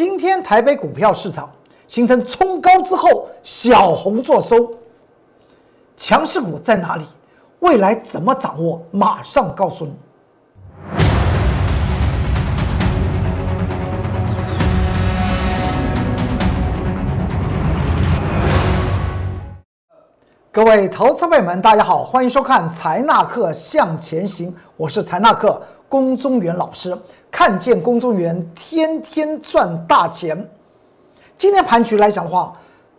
今天台北股票市场形成冲高之后小红做收，强势股在哪里？未来怎么掌握？马上告诉你。各位投资朋友们，大家好，欢迎收看财纳课向前行，我是财纳课龚中原老师。看见龚中原天天赚大钱。今天盘局来讲的话，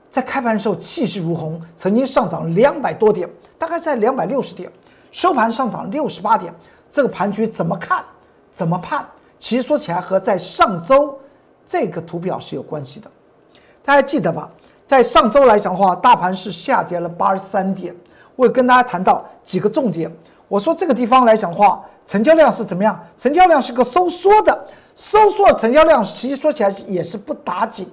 在开盘的时候气势如虹，曾经上涨两百多点，大概在两百六十点，收盘上涨六十八点。这个盘局怎么看？怎么判？其实说起来和在上周这个图表是有关系的，大家记得吧？在上周来讲的话，大盘是下跌了八十三点。我也跟大家谈到几个重点。我说这个地方来讲的话，成交量是怎么样？成交量是个收缩的，收缩的成交量其实说起来也是不打紧。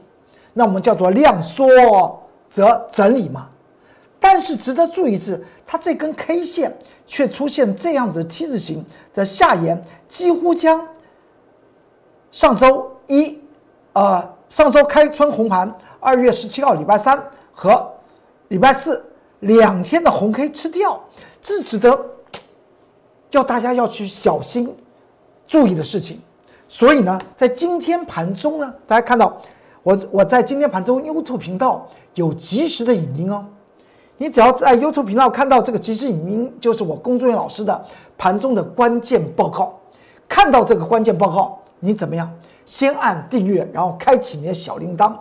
那我们叫做量缩则整理嘛。但是值得注意是，它这根 K 线却出现这样子 T 字形的下沿，几乎将上周一，呃，上周开春红盘。二月十七号，礼拜三和礼拜四两天的红 K 吃掉，这值得要大家要去小心注意的事情。所以呢，在今天盘中呢，大家看到我我在今天盘中 YouTube 频道有及时的影音哦。你只要在 YouTube 频道看到这个及时影音，就是我工作人员老师的盘中的关键报告。看到这个关键报告，你怎么样？先按订阅，然后开启你的小铃铛。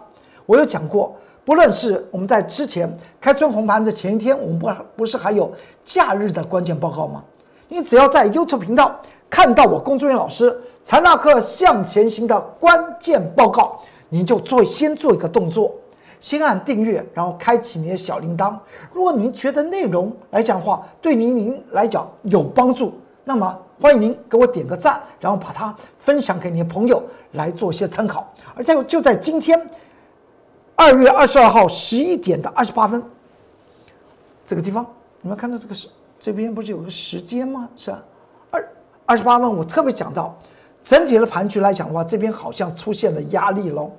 我有讲过，不论是我们在之前开春红盘的前一天，我们不不是还有假日的关键报告吗？你只要在 YouTube 频道看到我工作人员老师财纳课向前行的关键报告，你就做先做一个动作，先按订阅，然后开启你的小铃铛。如果您觉得内容来讲的话，对您您来讲有帮助，那么欢迎您给我点个赞，然后把它分享给你的朋友来做一些参考。而且就在今天。二月二十二号十一点的二十八分，这个地方你们看到这个是这边不是有个时间吗？是二二十八分，我特别讲到整体的盘局来讲的话，这边好像出现了压力喽。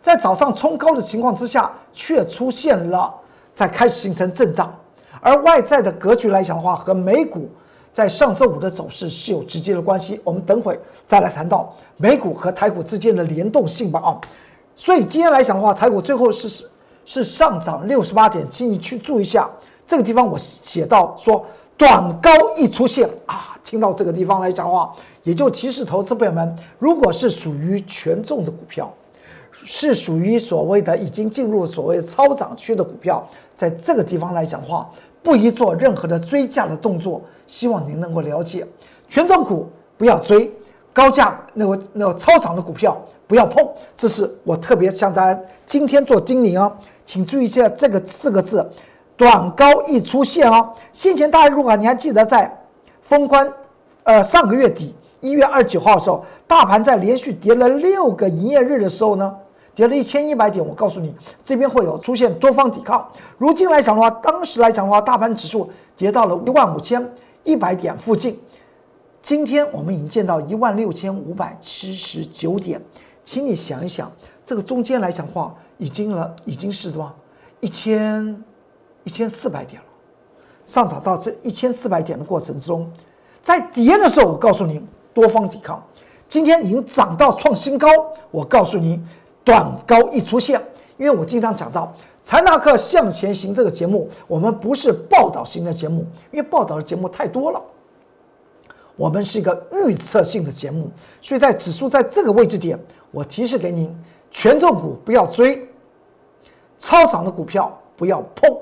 在早上冲高的情况之下，却出现了在开始形成震荡，而外在的格局来讲的话，和美股在上周五的走势是有直接的关系。我们等会再来谈到美股和台股之间的联动性吧啊。所以今天来讲的话，台股最后是是是上涨六十八点，请你去注意一下这个地方，我写到说短高一出现啊，听到这个地方来讲话，也就提示投资朋友们，如果是属于权重的股票，是属于所谓的已经进入所谓超涨区的股票，在这个地方来讲话，不宜做任何的追价的动作。希望您能够了解，权重股不要追，高价那个那个超涨的股票。不要碰，这是我特别向大家今天做叮咛哦，请注意一下这个四个字，短高一出现哦。先前大家如果你还记得在封关，呃上个月底一月二十九号的时候，大盘在连续跌了六个营业日的时候呢，跌了一千一百点，我告诉你这边会有出现多方抵抗。如今来讲的话，当时来讲的话，大盘指数跌到了一万五千一百点附近，今天我们已经见到一万六千五百七十九点。请你想一想，这个中间来讲话，已经了，已经是什么？一千一千四百点了，上涨到这一千四百点的过程之中，在跌的时候，我告诉您多方抵抗。今天已经涨到创新高，我告诉您短高一出现。因为我经常讲到财纳克向前行这个节目，我们不是报道型的节目，因为报道的节目太多了。我们是一个预测性的节目，所以在指数在这个位置点。我提示给您，权重股不要追，超涨的股票不要碰。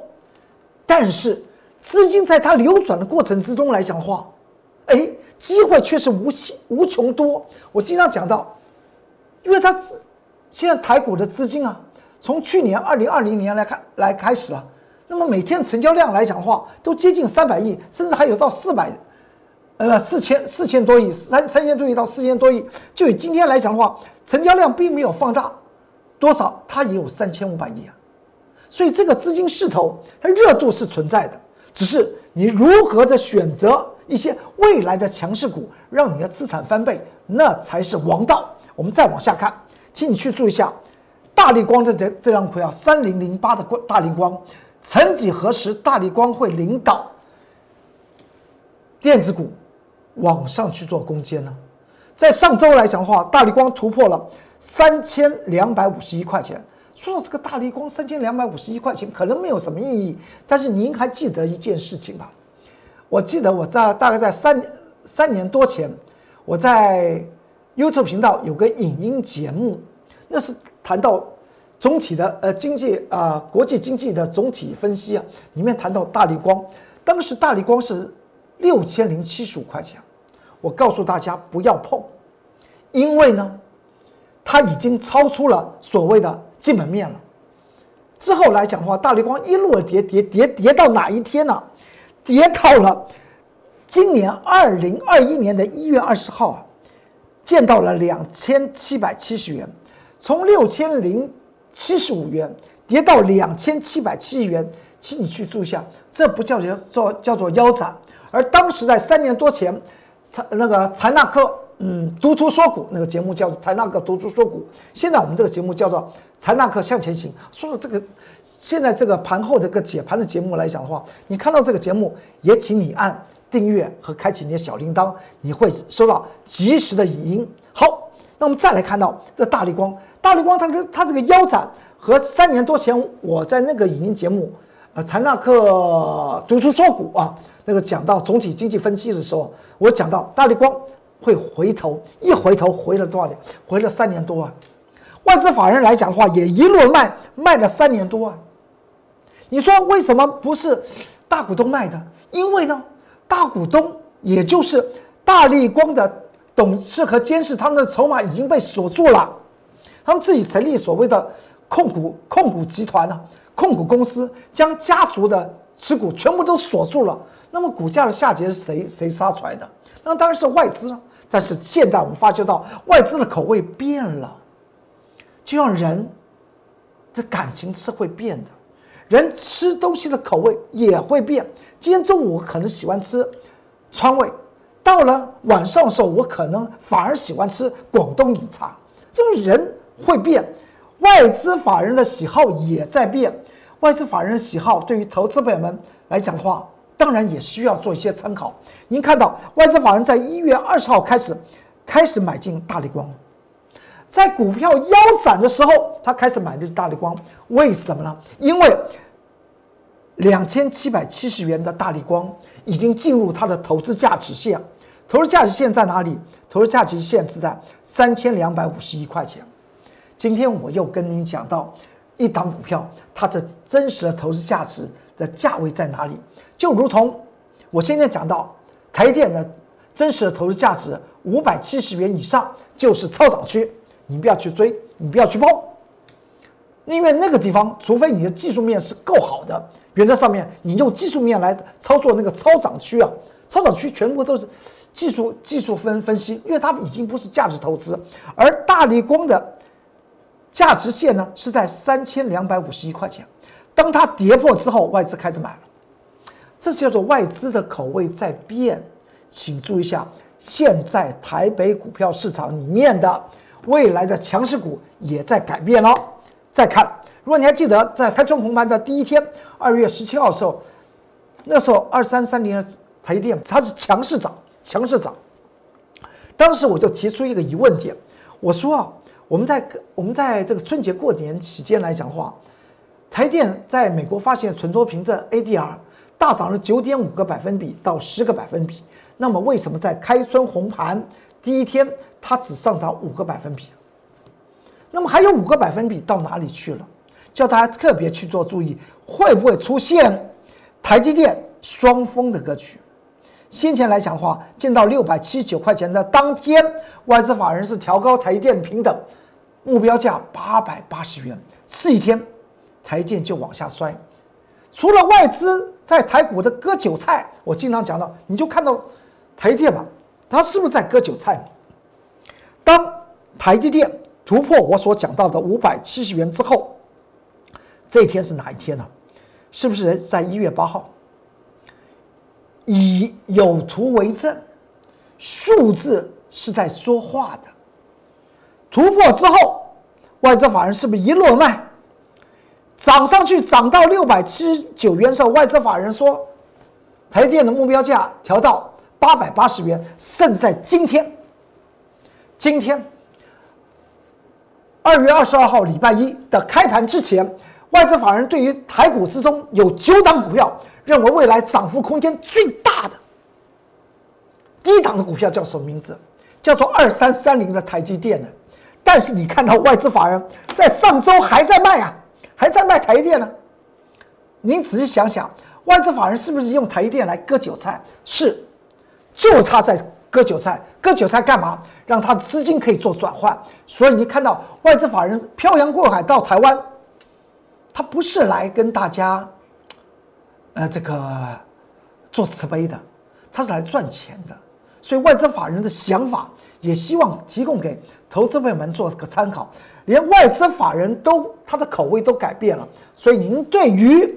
但是资金在它流转的过程之中来讲的话，哎，机会却是无限无穷多。我经常讲到，因为它现在台股的资金啊，从去年二零二零年来看来开始了，那么每天成交量来讲的话，都接近三百亿，甚至还有到四百。呃，四千四千多亿，三三千多亿到四千多亿，就以今天来讲的话，成交量并没有放大多少，它也有三千五百亿啊。所以这个资金势头，它热度是存在的，只是你如何的选择一些未来的强势股，让你的资产翻倍，那才是王道。我们再往下看，请你去注意一下，大力光这这这张股票三零零八的大力光，曾几何时大力光会领导电子股往上去做攻坚呢？在上周来讲的话，大力光突破了三千两百五十一块钱。说到这个大力光三千两百五十一块钱，可能没有什么意义，但是您还记得一件事情吧？我记得我在大概在三三年多前，我在 YouTube 频道有个影音节目，那是谈到总体的呃经济啊国际经济的总体分析啊，里面谈到大力光，当时大力光是六千零七十五块钱。我告诉大家不要碰，因为呢，它已经超出了所谓的基本面了。之后来讲的话，大力光一路跌跌跌跌到哪一天呢？跌到了今年二零二一年的一月二十号啊，见到了两千七百七十元，从六千零七十五元跌到两千七百七十元，请你去注意一下，这不叫做叫做腰斩，而当时在三年多前。那个财纳克，嗯，读图说股那个节目叫做财纳克读图说股。现在我们这个节目叫做财纳克向前行。说到这个，现在这个盘后的个解盘的节目来讲的话，你看到这个节目，也请你按订阅和开启你的小铃铛，你会收到及时的语音。好，那我们再来看到这大力光，大力光它跟它这个腰斩和三年多前我在那个语音节目，呃，财纳克读书说股啊。那个讲到总体经济分析的时候，我讲到大力光会回头，一回头回了多少年？回了三年多啊！外资法人来讲的话，也一路卖卖了三年多啊！你说为什么不是大股东卖的？因为呢，大股东也就是大力光的董事和监事，他们的筹码已经被锁住了，他们自己成立所谓的控股控股集团呢，控股公司将家族的持股全部都锁住了。那么股价的下跌是谁谁杀出来的？那当然是外资了。但是现在我们发觉到外资的口味变了，就像人，这感情是会变的，人吃东西的口味也会变。今天中午可能喜欢吃川味，到了晚上的时候，我可能反而喜欢吃广东米茶。这种人会变，外资法人的喜好也在变。外资法人的喜好对于投资朋友们来讲的话。当然也需要做一些参考。您看到外资法人在一月二十号开始开始买进大力光，在股票腰斩的时候，他开始买的是大力光。为什么呢？因为两千七百七十元的大力光已经进入它的投资价值线，投资价值线在哪里？投资价值线是在三千两百五十一块钱。今天我又跟您讲到一档股票，它的真实的投资价值的价位在哪里？就如同我现在讲到台电的真实的投资价值五百七十元以上就是超涨区，你不要去追，你不要去碰，因为那个地方，除非你的技术面是够好的，原则上面你用技术面来操作那个超涨区啊，超涨区全部都是技术技术分分析，因为它已经不是价值投资，而大力光的价值线呢是在三千两百五十一块钱，当它跌破之后，外资开始买了。这叫做外资的口味在变，请注意一下，现在台北股票市场里面的未来的强势股也在改变了。再看，如果你还记得在开春红盘的第一天，二月十七号的时候，那时候二三三零台积电它是强势涨，强势涨。当时我就提出一个疑问点，我说啊，我们在我们在这个春节过年期间来讲话，台电在美国发现存托凭证 ADR。大涨了九点五个百分比到十个百分比，那么为什么在开春红盘第一天它只上涨五个百分比？那么还有五个百分比到哪里去了？叫大家特别去做注意，会不会出现台积电双峰的格局？先前来讲的话，见到六百七十九块钱的当天，外资法人是调高台积电平等目标价八百八十元，次一天台积电就往下摔。除了外资在台股的割韭菜，我经常讲到，你就看到台电吧，它是不是在割韭菜？当台积电突破我所讲到的五百七十元之后，这一天是哪一天呢？是不是在一月八号？以有图为证，数字是在说话的。突破之后，外资法人是不是一路卖，涨上去涨到六百七十九元的时候，外资法人说，台电的目标价调到八百八十元，甚至在今天，今天二月二十二号礼拜一的开盘之前，外资法人对于台股之中有九档股票，认为未来涨幅空间最大的第一档的股票叫什么名字？叫做二三三零的台积电呢？但是你看到外资法人在上周还在卖啊，还在卖台电呢。您仔细想想，外资法人是不是用台电来割韭菜？是，就是他在割韭菜。割韭菜干嘛？让他的资金可以做转换。所以你看到外资法人漂洋过海到台湾，他不是来跟大家，呃，这个做慈悲的，他是来赚钱的。所以外资法人的想法。也希望提供给投资朋友们做个参考，连外资法人都他的口味都改变了，所以您对于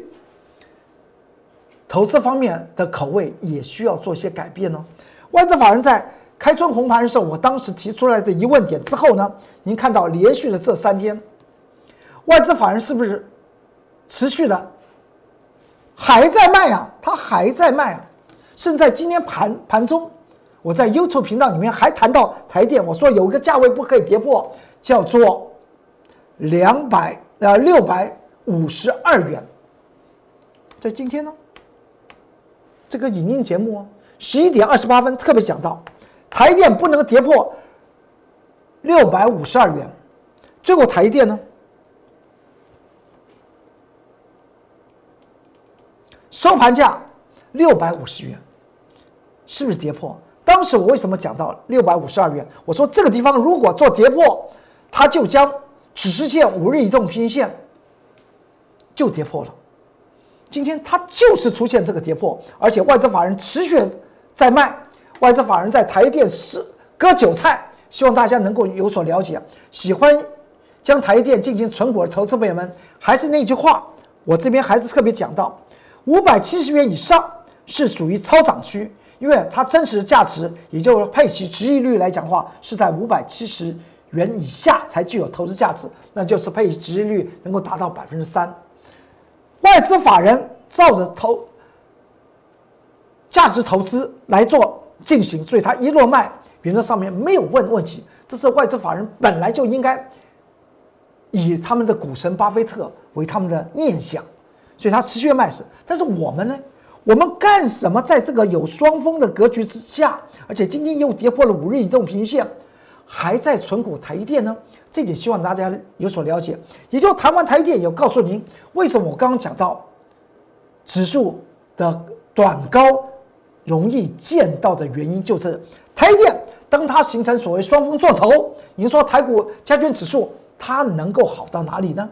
投资方面的口味也需要做些改变呢。外资法人在开春红盘的时候，我当时提出来的疑问点之后呢，您看到连续的这三天，外资法人是不是持续的还在卖啊？他还在卖啊，甚至在今天盘盘中。我在 YouTube 频道里面还谈到台电，我说有一个价位不可以跌破，叫做两百呃六百五十二元。在今天呢，这个影音节目十一点二十八分特别讲到，台电不能跌破六百五十二元，最后台电呢收盘价六百五十元，是不是跌破？当时我为什么讲到六百五十二元？我说这个地方如果做跌破，它就将指示线五日移动平均线就跌破了。今天它就是出现这个跌破，而且外资法人持续在卖，外资法人在台电是割韭菜，希望大家能够有所了解。喜欢将台电进行存股的投资朋友们，还是那句话，我这边还是特别讲到，五百七十元以上是属于超涨区。因为它真实的价值，也就是配息值益率来讲话，是在五百七十元以下才具有投资价值，那就是配息率能够达到百分之三。外资法人照着投价值投资来做进行，所以它一落卖，原则上面没有问问题。这是外资法人本来就应该以他们的股神巴菲特为他们的念想，所以它持续卖是。但是我们呢？我们干什么？在这个有双峰的格局之下，而且今天又跌破了五日移动平均线，还在存股台积电呢？这点希望大家有所了解。也就谈完台积电，有告诉您为什么我刚刚讲到指数的短高容易见到的原因，就是台积电当它形成所谓双峰做头，您说台股加权指数它能够好到哪里呢？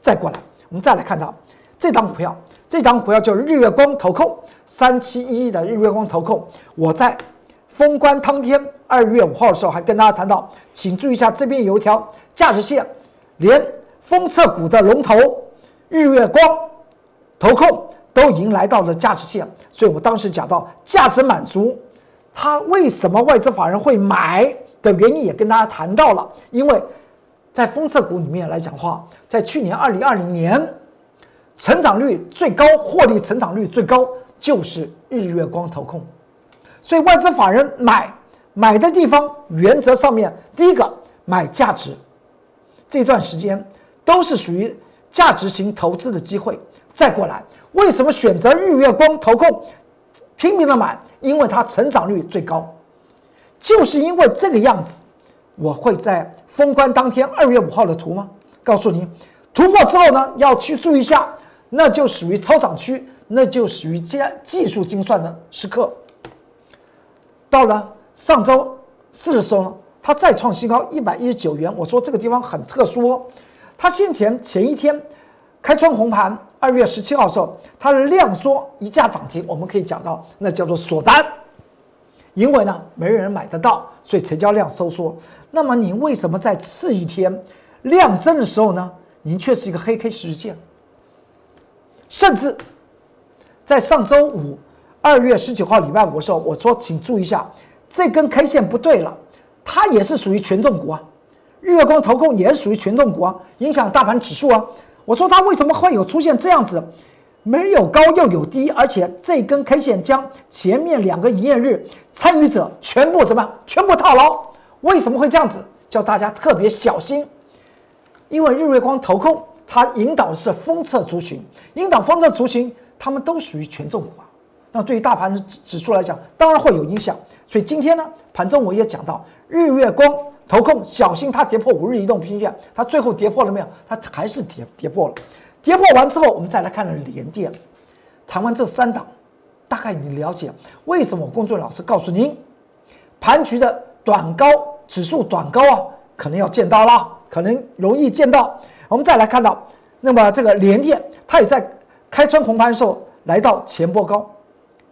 再过来，我们再来看到这张股票。这张股票就是日月光投控三七一的日月光投控。我在封关当天二月五号的时候，还跟大家谈到，请注意一下，这边有一条价值线，连封测股的龙头日月光投控都已经来到了价值线，所以我当时讲到价值满足，它为什么外资法人会买的原因也跟大家谈到了，因为在封测股里面来讲话，在去年二零二零年。成长率最高、获利成长率最高就是日月光投控，所以外资法人买买的地方，原则上面第一个买价值，这段时间都是属于价值型投资的机会。再过来，为什么选择日月光投控拼命的买？因为它成长率最高，就是因为这个样子。我会在封关当天二月五号的图吗？告诉您，突破之后呢，要去注意一下。那就属于超涨区，那就属于技技术精算的时刻。到了上周四的时候，它再创新高一百一十九元。我说这个地方很特殊哦，它先前前一天开窗红盘，二月十七号的时候，它的量缩一价涨停，我们可以讲到那叫做锁单，因为呢没人买得到，所以成交量收缩。那么你为什么在次一天量增的时候呢，您却是一个黑 K 十日线？甚至在上周五，二月十九号礼拜五的时候，我说请注意一下，这根 K 线不对了，它也是属于权重股啊。日月光投控也属于权重股啊，影响大盘指数啊。我说它为什么会有出现这样子，没有高又有低，而且这根 K 线将前面两个营业日参与者全部怎么样？全部套牢？为什么会这样子？叫大家特别小心，因为日月光投控它引导的是封测族群，引导封测族群，他们都属于权重股啊。那对于大盘指指数来讲，当然会有影响。所以今天呢，盘中我也讲到，日月光投控小心它跌破五日移动平均线，它最后跌破了没有？它还是跌跌破了。跌破完之后，我们再来看了联电。谈完这三档，大概你了解为什么我工作老师告诉您，盘局的短高指数短高啊，可能要见到了，可能容易见到。我们再来看到，那么这个联电，它也在开春红盘的时候来到前波高，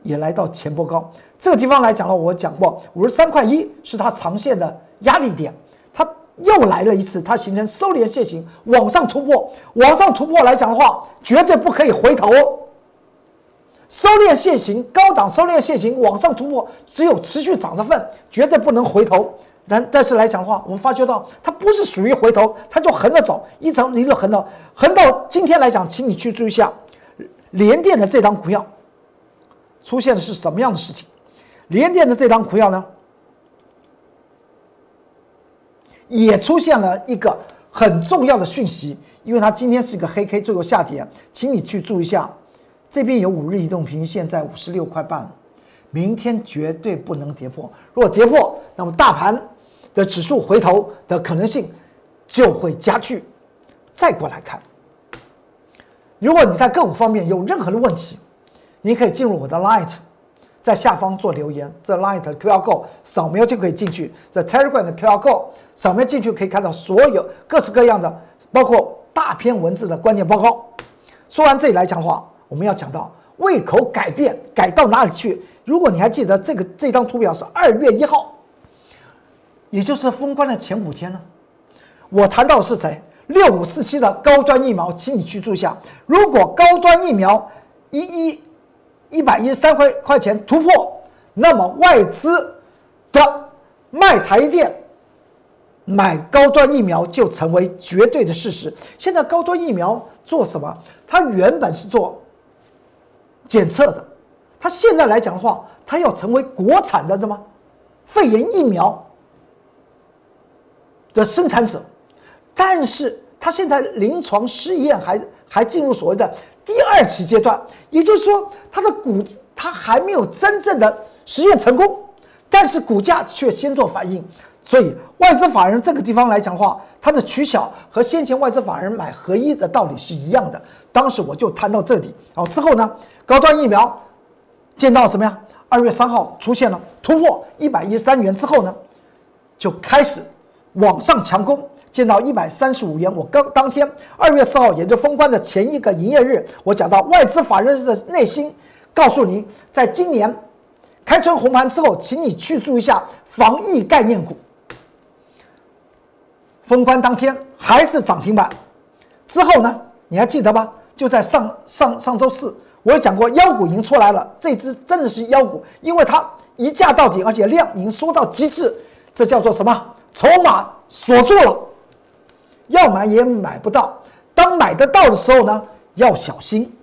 也来到前波高。这个地方来讲呢，我讲过五十三块一是它长线的压力点，它又来了一次，它形成收敛线型往上突破，往上突破来讲的话，绝对不可以回头。收敛线型高档收敛线型往上突破，只有持续涨的份，绝对不能回头。但但是来讲的话，我们发觉到它不是属于回头，它就横着走，一直一路横到横到今天来讲，请你去注意一下，联电的这张股票出现的是什么样的事情？联电的这张股票呢，也出现了一个很重要的讯息，因为它今天是一个黑 K 最后下跌，请你去注意一下，这边有五日移动平均线在五十六块半，明天绝对不能跌破，如果跌破，那么大盘的指数回头的可能性就会加剧。再过来看，如果你在个股方面有任何的问题，你可以进入我的 Light。在下方做留言，这 Light 的 QR Code 扫描就可以进去。这 Telegram 的 QR Code 扫描进去可以看到所有各式各样的，包括大篇文字的关键报告。说完这里来讲话，我们要讲到胃口改变改到哪里去？如果你还记得这个这张图表是二月一号，也就是封关的前五天呢。我谈到的是谁？六五四七的高端疫苗，请你去注意下。如果高端疫苗一一。一百一十三块块钱突破，那么外资的卖台电、买高端疫苗就成为绝对的事实。现在高端疫苗做什么？它原本是做检测的，它现在来讲的话，它要成为国产的什么肺炎疫苗的生产者，但是它现在临床试验还还进入所谓的。第二期阶段，也就是说，它的股它还没有真正的实验成功，但是股价却先做反应，所以外资法人这个地方来讲的话，它的取巧和先前外资法人买合一的道理是一样的。当时我就谈到这里，好之后呢，高端疫苗见到什么呀？二月三号出现了突破一百一十三元之后呢，就开始往上强攻。见到一百三十五元，我刚当天二月四号，也就封关的前一个营业日，我讲到外资法人的内心，告诉您，在今年开春红盘之后，请你去注意一下防疫概念股。封关当天还是涨停板，之后呢，你还记得吧？就在上上上周四，我讲过妖股已经出来了，这只真的是妖股，因为它一价到底，而且量已经缩到极致，这叫做什么？筹码锁住了。要买也买不到，当买得到的时候呢，要小心。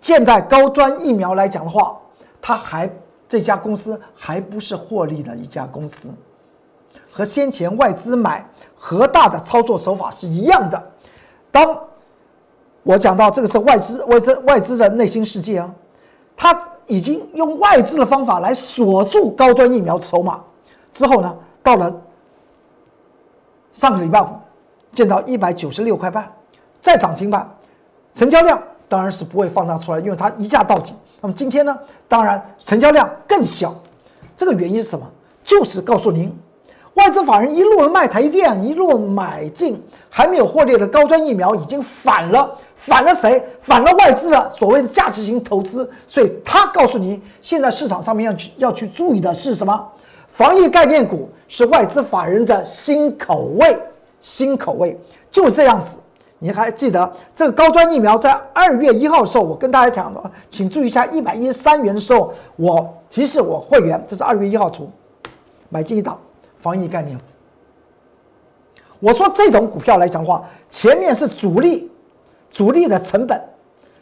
现在高端疫苗来讲的话，它还这家公司还不是获利的一家公司，和先前外资买和大的操作手法是一样的。当我讲到这个是外资外资外资的内心世界啊，他已经用外资的方法来锁住高端疫苗筹码，之后呢，到了。上个礼拜五见到一百九十六块半，再涨停板，成交量当然是不会放大出来，因为它一价到底。那么今天呢，当然成交量更小，这个原因是什么？就是告诉您，外资法人一路卖台电，一路买进还没有获利的高端疫苗，已经反了，反了谁？反了外资的所谓的价值型投资。所以他告诉您，现在市场上面要去要去注意的是什么？防疫概念股是外资法人的新口味，新口味就这样子。你还记得这个高端疫苗在二月一号的时候，我跟大家讲了，请注意一下，一百一十三元的时候，我提示我会员，这是二月一号图，买进一档防疫概念。我说这种股票来讲话，前面是主力，主力的成本，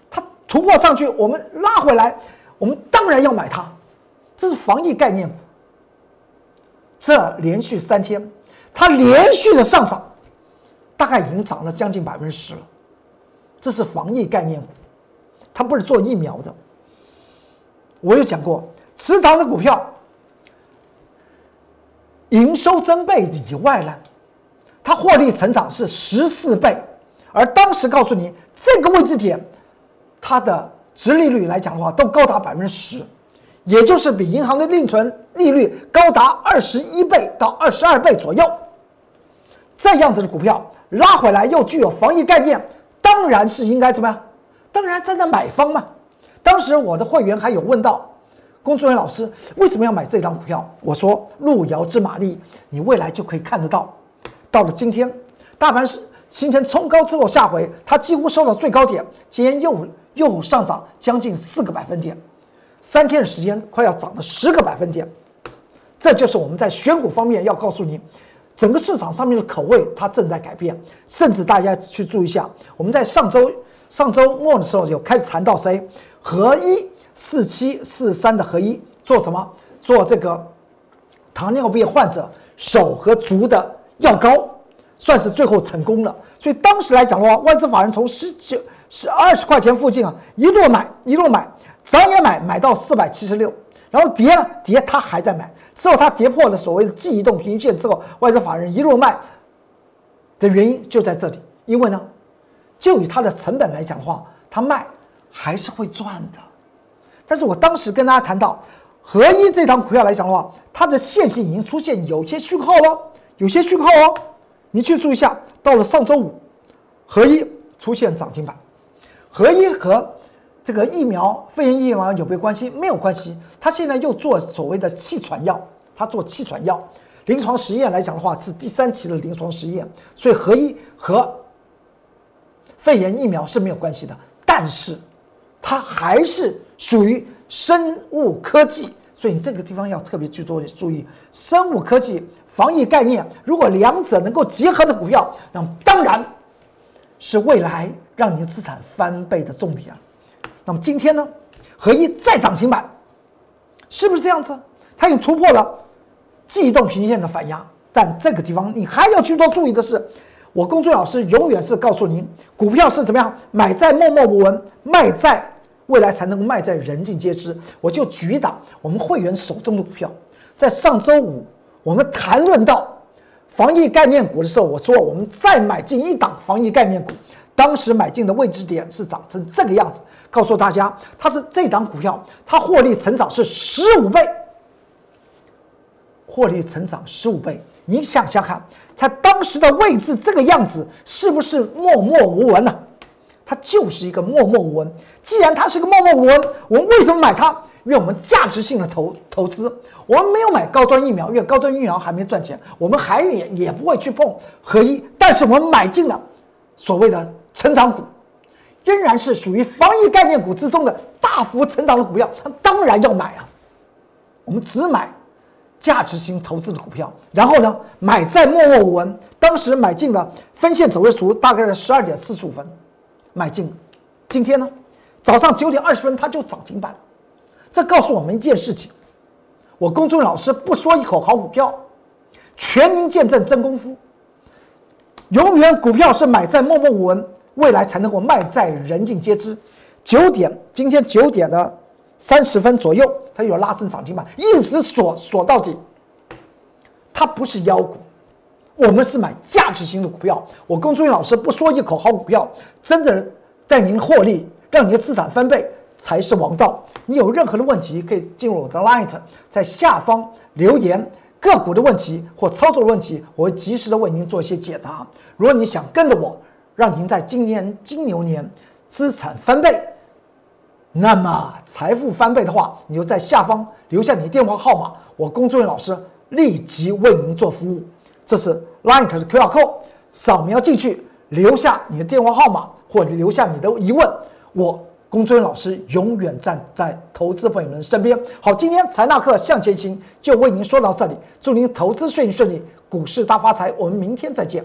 它突破上去，我们拉回来，我们当然要买它，这是防疫概念股。这连续三天，它连续的上涨，大概已经涨了将近百分之十了。这是防疫概念股，它不是做疫苗的。我有讲过，池塘的股票，营收增倍以外呢，它获利成长是十四倍，而当时告诉你这个位置点，它的值利率来讲的话，都高达百分之十，也就是比银行的定存利率高达二十一倍到二十二倍左右。这样子的股票拉回来又具有防疫概念。当然是应该怎么样？当然站在买方嘛。当时我的会员还有问到，工作人员老师为什么要买这张股票？我说路遥知马力，你未来就可以看得到。到了今天，大盘是形成冲高之后下回，它几乎收到最高点，今天又又上涨将近四个百分点，三天的时间快要涨了十个百分点。这就是我们在选股方面要告诉你。整个市场上面的口味它正在改变，甚至大家去注意一下，我们在上周上周末的时候有开始谈到谁合一四七四三的合一做什么？做这个糖尿病患者手和足的药膏，算是最后成功了。所以当时来讲的话，外资法人从十九十二十块钱附近啊一路买一路买，涨也买买到四百七十六，然后跌了跌，他还在买。之后它跌破了所谓的记忆动平均线之后，外资法人一路卖的原因就在这里。因为呢，就以它的成本来讲的话，它卖还是会赚的。但是我当时跟大家谈到，合一这张股票来讲的话，它的线性已经出现有些讯号了，有些讯号哦，你去注意一下。到了上周五，合一出现涨停板，合一和。这个疫苗，肺炎疫苗有没有关系？没有关系。他现在又做所谓的气喘药，他做气喘药，临床实验来讲的话是第三期的临床实验，所以合一和肺炎疫苗是没有关系的。但是，它还是属于生物科技，所以你这个地方要特别去做注意。生物科技防疫概念，如果两者能够结合的股票，那当然是未来让你资产翻倍的重点。那么今天呢，合一再涨停板，是不是这样子？它已经突破了季动平均线的反压，但这个地方你还要去多注意的是，我公孙老师永远是告诉您，股票是怎么样，买在默默无闻，卖在未来才能卖在人尽皆知。我就举一档我们会员手中的股票，在上周五我们谈论到防疫概念股的时候，我说我们再买进一档防疫概念股。当时买进的位置点是涨成这个样子，告诉大家，它是这档股票，它获利成长是十五倍，获利成长十五倍。你想想看，在当时的位置这个样子，是不是默默无闻呢？它就是一个默默无闻。既然它是个默默无闻，我们为什么买它？因为我们价值性的投投资，我们没有买高端疫苗，因为高端疫苗还没赚钱，我们还也也不会去碰合一，但是我们买进了所谓的。成长股仍然是属于防疫概念股之中的大幅成长的股票，它当然要买啊。我们只买价值型投资的股票，然后呢，买在默默无闻。当时买进了分线走位图大概在十二点四十五分买进，今天呢，早上九点二十分它就涨停板。这告诉我们一件事情：我公众老师不说一口好股票，全民见证真功夫。永远股票是买在默默无闻。未来才能够卖在人尽皆知。九点，今天九点的三十分左右，它有拉升涨停板，一直锁锁到底。它不是妖股，我们是买价值型的股票。我跟朱云老师不说一口好股票，真正带您获利，让你的资产翻倍才是王道。你有任何的问题，可以进入我的 Light，在下方留言个股的问题或操作的问题，我会及时的为您做一些解答。如果你想跟着我，让您在今年金牛年资产翻倍，那么财富翻倍的话，你就在下方留下你的电话号码，我工作人员老师立即为您做服务。这是 Line 的 QR code，扫描进去，留下你的电话号码或者留下你的疑问，我工作人员老师永远站在投资朋友们身边。好，今天财纳课向前行就为您说到这里，祝您投资顺利顺利，股市大发财。我们明天再见。